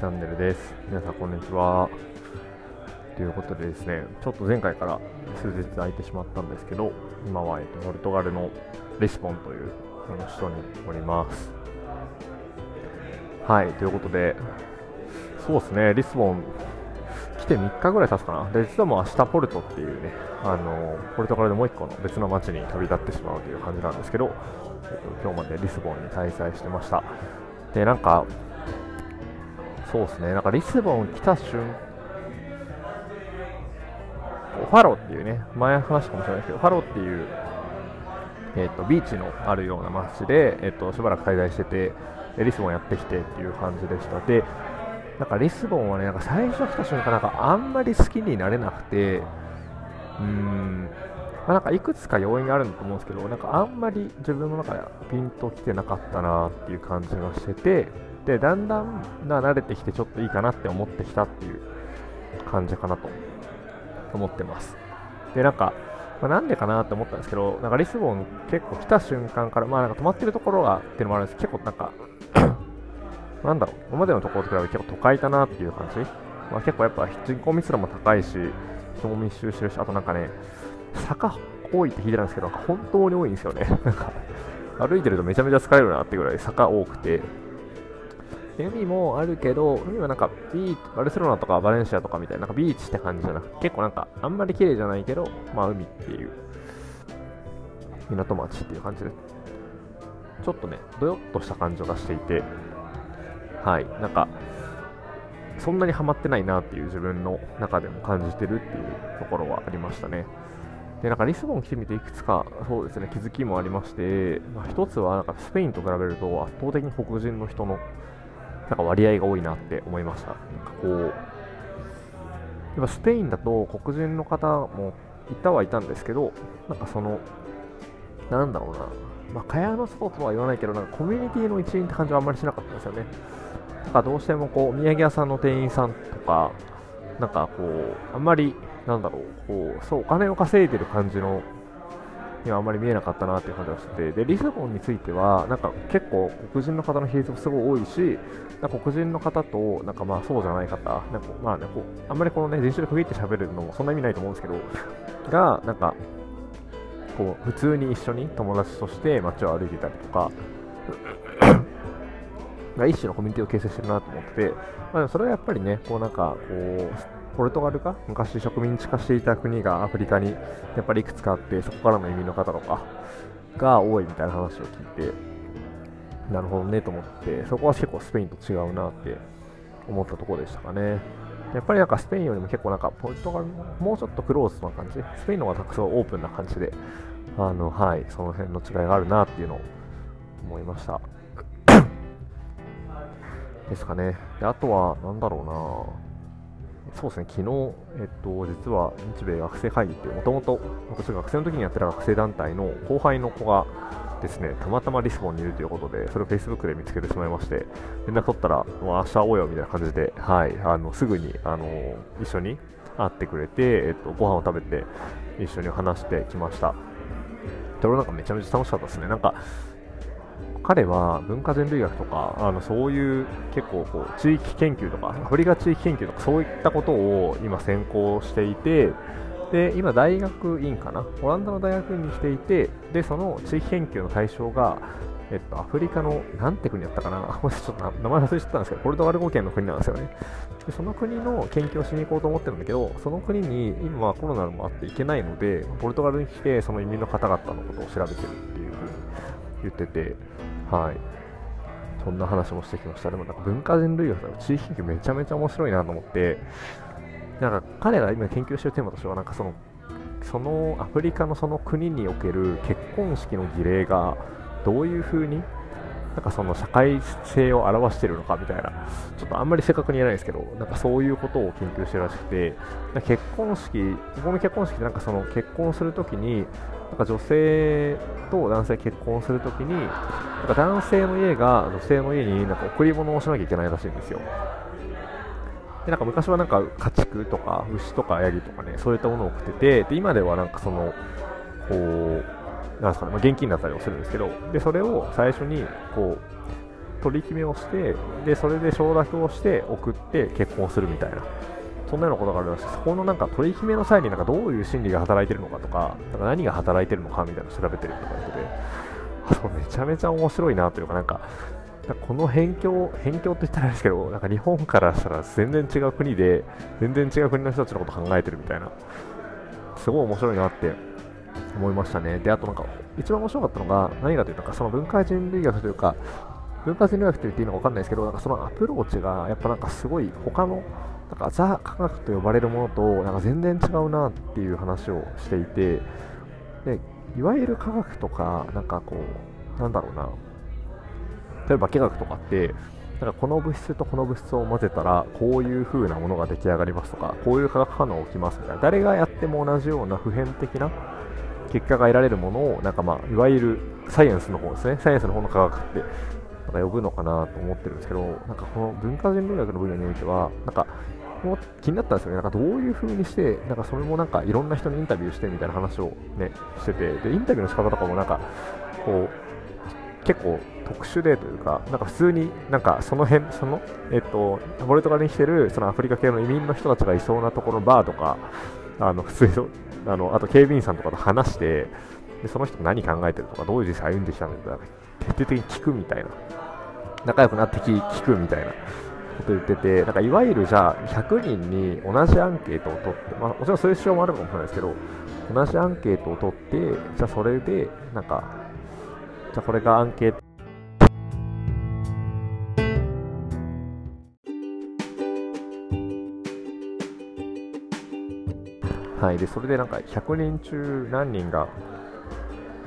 チャンネルです。皆さんこんにちは。ということでですね、ちょっと前回から数日空いてしまったんですけど、今は、えっと、ポルトガルのリスボンというあの首都におります。はい、ということで、そうですね、リスボン来て3日ぐらい経つかな。で、実はもう明日ポルトっていうね、あのポルトガルでもう1個の別の街に旅立ってしまうという感じなんですけど、えっと、今日までリスボンに滞在してました。で、なんか、そうですね、なんかリスボン来た瞬間ファロっていうね、前話したかもしれないですけど、ファロっていう、えーと、ビーチのあるような街で、えーと、しばらく滞在してて、リスボンやってきてっていう感じでした。で、なんかリスボンはね、なんか最初来た瞬間、なんかあんまり好きになれなくて、うーん、まあ、なんかいくつか要因があるんだと思うんですけど、なんかあんまり自分の中でピンときてなかったなっていう感じがしてて、で、だんだん慣れてきてちょっといいかなって思ってきたっていう感じかなと思ってます。で、なんか、まあ、なんでかなって思ったんですけど、なんかリスボン結構来た瞬間から、まあなんか止まってるところがっていうのもあるんですけど結構なんか なんだろう、今までのところと比べて結構都会だなっていう感じ。まあ、結構やっぱ人口密度も高いし、人も密集してるし、あとなんかね、坂多いって聞いてたんですけど、本当に多いんですよね。なんか、歩いてるとめちゃめちゃ疲れるなってぐらい坂多くて、海もあるけど、海はなんかビーチ、バルセロナとかバレンシアとかみたいな、なんかビーチって感じじゃなくて、結構なんかあんまり綺麗じゃないけど、まあ海っていう、港町っていう感じで、ちょっとね、どよっとした感じがしていて、はい、なんか、そんなにハマってないなっていう自分の中でも感じてるっていうところはありましたね。で、なんかリスボン来てみていくつか、そうですね、気づきもありまして、まあ、一つはなんかスペインと比べると圧倒的に黒人の人のなんか割合が多いなって思いました。なんかこう、やっぱスペインだと黒人の方もいたはいたんですけど、なんかその、なんだろうな、まあ、蚊帳の外とは言わないけど、なんかコミュニティの一員って感じはあんまりしなかったんですよね。なんかどうしてもこう、お土産屋さんの店員さんとか、なんかこう、あんまり、なんだろう、こう、そう、お金を稼いでる感じのにはあんまり見えなかったなっていう感じがしてて、で、リスボンについては、なんか結構黒人の方の比率もすごい多いし、黒人の方と、なんかまあそうじゃない方、なんかまあね、こうあんまりこのね、人種で区切って喋るのもそんな意味ないと思うんですけど、が、なんか、こう、普通に一緒に友達として街を歩いてたりとか、一種のコミュニティを形成してるなと思ってて、まあ、それはやっぱりね、こうなんか、こう、ポルトガルが昔植民地化していた国がアフリカにやっぱりいくつかあってそこからの移民の方とかが多いみたいな話を聞いてなるほどねと思ってそこは結構スペインと違うなって思ったところでしたかね。やっぱりなんかスペインよりも結構なんかポルトガルもうちょっとクローズな感じ？スペインの方がたくさんオープンな感じであのはいその辺の違いがあるなっていうのを思いました。ですかね。であとはなんだろうな。そうですね、昨日、えっと、実は日米学生会議って、もともと私が学生の時にやってた学生団体の後輩の子がですね、たまたまリスボンにいるということで、それを Facebook で見つけてしまいまして、連絡取ったら、もう明日会おうよみたいな感じで、はい、あのすぐにあの一緒に会ってくれて、えっと、ご飯を食べて一緒に話してきました。それなんかめちゃめちゃ楽しかったですね。なんか彼は文化人類学とかあのそういう結構こう地域研究とかアフリカ地域研究とかそういったことを今専攻していてで今大学院かなオランダの大学院にしていてでその地域研究の対象がえっと、アフリカの、なんて国だったかな、ちょっと名前忘れちゃったんですけど、ポルトガル語圏の国なんですよね。でその国の研究をしに行こうと思ってるんだけど、その国に今はコロナもあって行けないので、ポルトガルに来て、その移民の方々のことを調べてるっていうふうに言ってて、はい。そんな話もしてきました。でもなんか文化人類学地域研究めちゃめちゃ面白いなと思って、なんか彼が今研究してるテーマとしては、なんかその、そのアフリカのその国における結婚式の儀礼がどういう風になんかその社会性を表してるのかみたいな、ちょっとあんまり正確に言えないですけど、なんかそういうことを研究してるらしくて、結婚式、ここの結婚式ってなんかその結婚するときに、なんか女性と男性結婚するときに、なんか男性の家が女性の家になんか贈り物をしなきゃいけないらしいんですよ。でなんか昔はなんか家畜とか牛とかヤギとかね、そういったものを送ってて、で今ではなんかその、こう、なんですかね、ま、現金だったりもするんですけど、でそれを最初にこう取り決めをしてでそれで承諾をして送って結婚するみたいな。そんなようなことがあるらしい。そこのなんか取り決めの際になんかどういう心理が働いてるのかとかなんか何が働いてるのかみたいなのを調べてるとか言っててあそうめちゃめちゃ面白いなというかなんかこの辺境、辺境って言ったらあれですけど、なんか日本からしたら全然違う国で、全然違う国の人たちのこと考えてるみたいな、すごい面白いなって思いましたね。で、あとなんか、一番面白かったのが、何かというと、その文化人類学というか、文化人類学と言っていいのか分かんないですけど、なんかそのアプローチが、やっぱなんかすごい、他の、なんかザ科学と呼ばれるものと、なんか全然違うなっていう話をしていて、で、いわゆる科学とか、なんかこう、なんだろうな、例えば化学とかって、なんかこの物質とこの物質を混ぜたらこういう風なものが出来上がりますとかこういう化学反応が起きますみたいな誰がやっても同じような普遍的な結果が得られるものをなんかまあいわゆるサイエンスの方ですね。サイエンスの方の科学ってなんか呼ぶのかなと思ってるんですけどなんかこの文化人類学の分野においてはなんかも気になったんですよね、なんかどういう風にして、なんかそれもなんかいろんな人にインタビューしてみたいな話をね、してて、で、インタビューの仕方とかもなんか、こう、結構特殊でというか、なんか普通になんかその辺、その、えっと、ポルトガルに来てるそのアフリカ系の移民の人たちがいそうなところのバーとか、あの普通にあのあと警備員さんとかと話して、でその人何考えてるとか、どういう人生歩んできたのか、徹底的に聞くみたいな、仲良くなって聞くみたいな。こと言ってて、なんかいわゆるじゃあ100人に同じアンケートを取って、まあ、もちろんそういう仕様もあるかもしれないですけど、同じアンケートを取って、じゃあそれで、なんか、じゃあこれがアンケートはい、でそれでなんか100人中何人が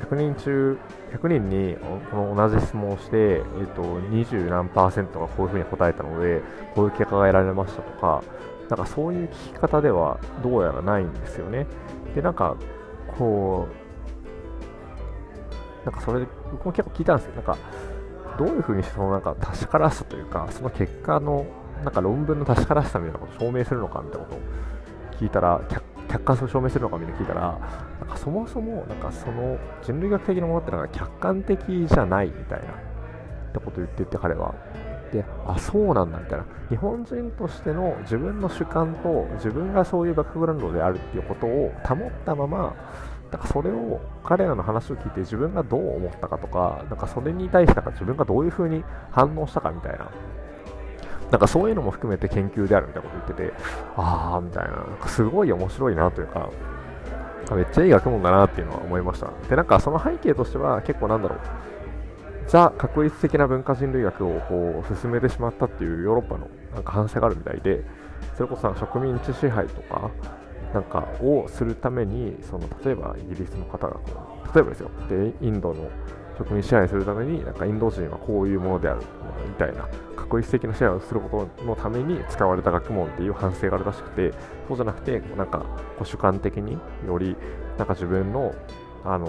100人中100人にこの同じ質問をして、えっと、20何パーセントがこういうふうに答えたのでこういう結果が得られましたとかなんかそういう聞き方ではどうやらないんですよね。でなんかこうなんかそれで僕も結構聞いたんですけどなんかどういうふうにしてそのなんか確からしさというかその結果のなんか論文の確からしさみたいなことを証明するのかみたいなことを聞いたら客客観性を証明するのかみたいな聞いたらなんかそもそもなんかその人類学的なものってのが客観的じゃないみたいなってことを言ってて彼は。であそうなんだみたいな。日本人としての自分の主観と自分がそういうバックグラウンドであるっていうことを保ったままなんかそれを彼らの話を聞いて自分がどう思ったかとかなんかそれに対してなんか自分がどういうふうに反応したかみたいな。なんかそういうのも含めて研究であるみたいなこと言ってて、ああ、みたいな、なんかすごい面白いなというか、めっちゃいい学問だなっていうのは思いました。で、なんかその背景としては結構なんだろう、ザ・確率的な文化人類学をこう進めてしまったっていうヨーロッパのなんか反省があるみたいで、それこそ植民地支配とか、なんかをするために、その例えばイギリスの方がこう、例えばですよ、でインドの植民支配するために、なんかインド人はこういうものであるみたいな確一的なシェアをすることのために使われた学問っていう反省があるらしくて、そうじゃなくて、なんか主観的によりなんか自分のあの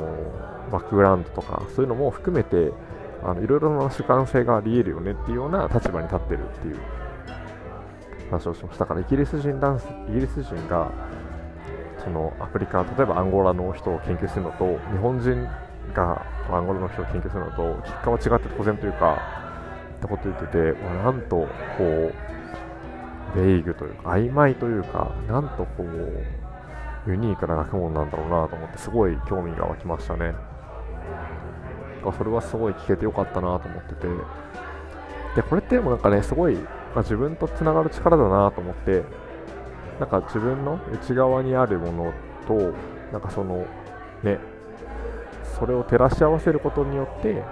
バックグラウンドとかそういうのも含めてあのいろいろな主観性があり得るよねっていうような立場に立ってるっていう話をしました。からイギリス人男イギリス人がそのアフリカ例えばアンゴラの人を研究するのと日本人がアンゴラの人を研究するのと結果は違って当然というかったこと言ってて、まあ、なんとこうベイグというか曖昧というかなんとこうユニークな学問なんだろうなと思ってすごい興味が湧きましたね。それはすごい聞けてよかったなと思ってて。でこれってでもなんかねすごい、まあ、自分とつながる力だなと思ってなんか自分の内側にあるものとなんかそのねそれを照らし合わせることによって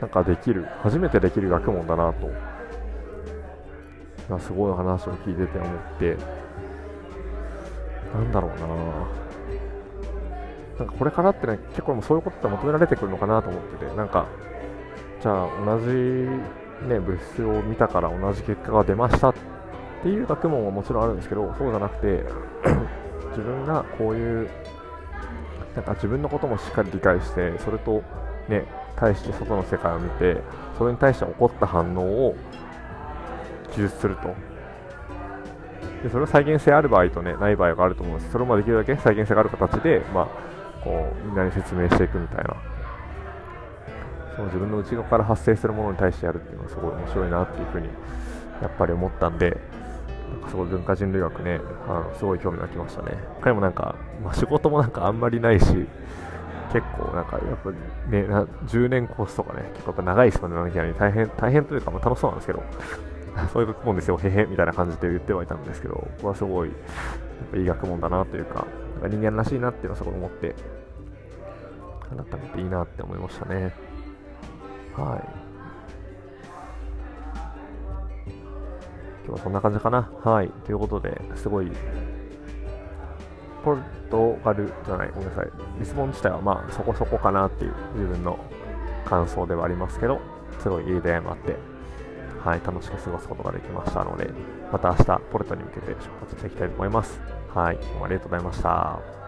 なんかできる、初めてできる学問だなと、すごい話を聞いてて思って、なんだろうな。なんかこれからってね、結構そういうことって求められてくるのかなと思ってて、なんか、じゃあ同じ、ね、物質を見たから同じ結果が出ましたっていう学問はもちろんあるんですけど、そうじゃなくて、自分がこういう、なんか自分のこともしっかり理解して、それとね、対して外の世界を見てそれに対して起こった反応を記述すると。でそれは再現性ある場合と、ね、ない場合があると思うんです。それもできるだけ再現性がある形で、まあ、こうみんなに説明していくみたいな。その自分の内側から発生するものに対してやるっていうのはすごい面白いなっていうふうにやっぱり思ったんで、すごい文化人類学ね、あのすごい興味がきましたね。他にもなんか、まあ、仕事もなんかあんまりないし、結構なんかやっぱね、な10年コースとかね、結構やっぱ長いスパンでなきゃに大変、大変というかまあ楽しそうなんですけど、そういう学問ですよ、へへみたいな感じで言ってはいたんですけど、僕はすごいやっぱいい学問だなというか、なんか人間らしいなっていうのをすごい思って、改めていいなって思いましたね。はい。今日はそんな感じかな。はい。ということで、すごい、ポルトガルじゃない、ごめんなさい。リスボン自体はまあそこそこかなっていう自分の感想ではありますけど、すごいいい出会いもあって、はい、楽しく過ごすことができましたので、また明日、ポルトに向けて出発していきたいと思います。はい、どうもありがとうございました。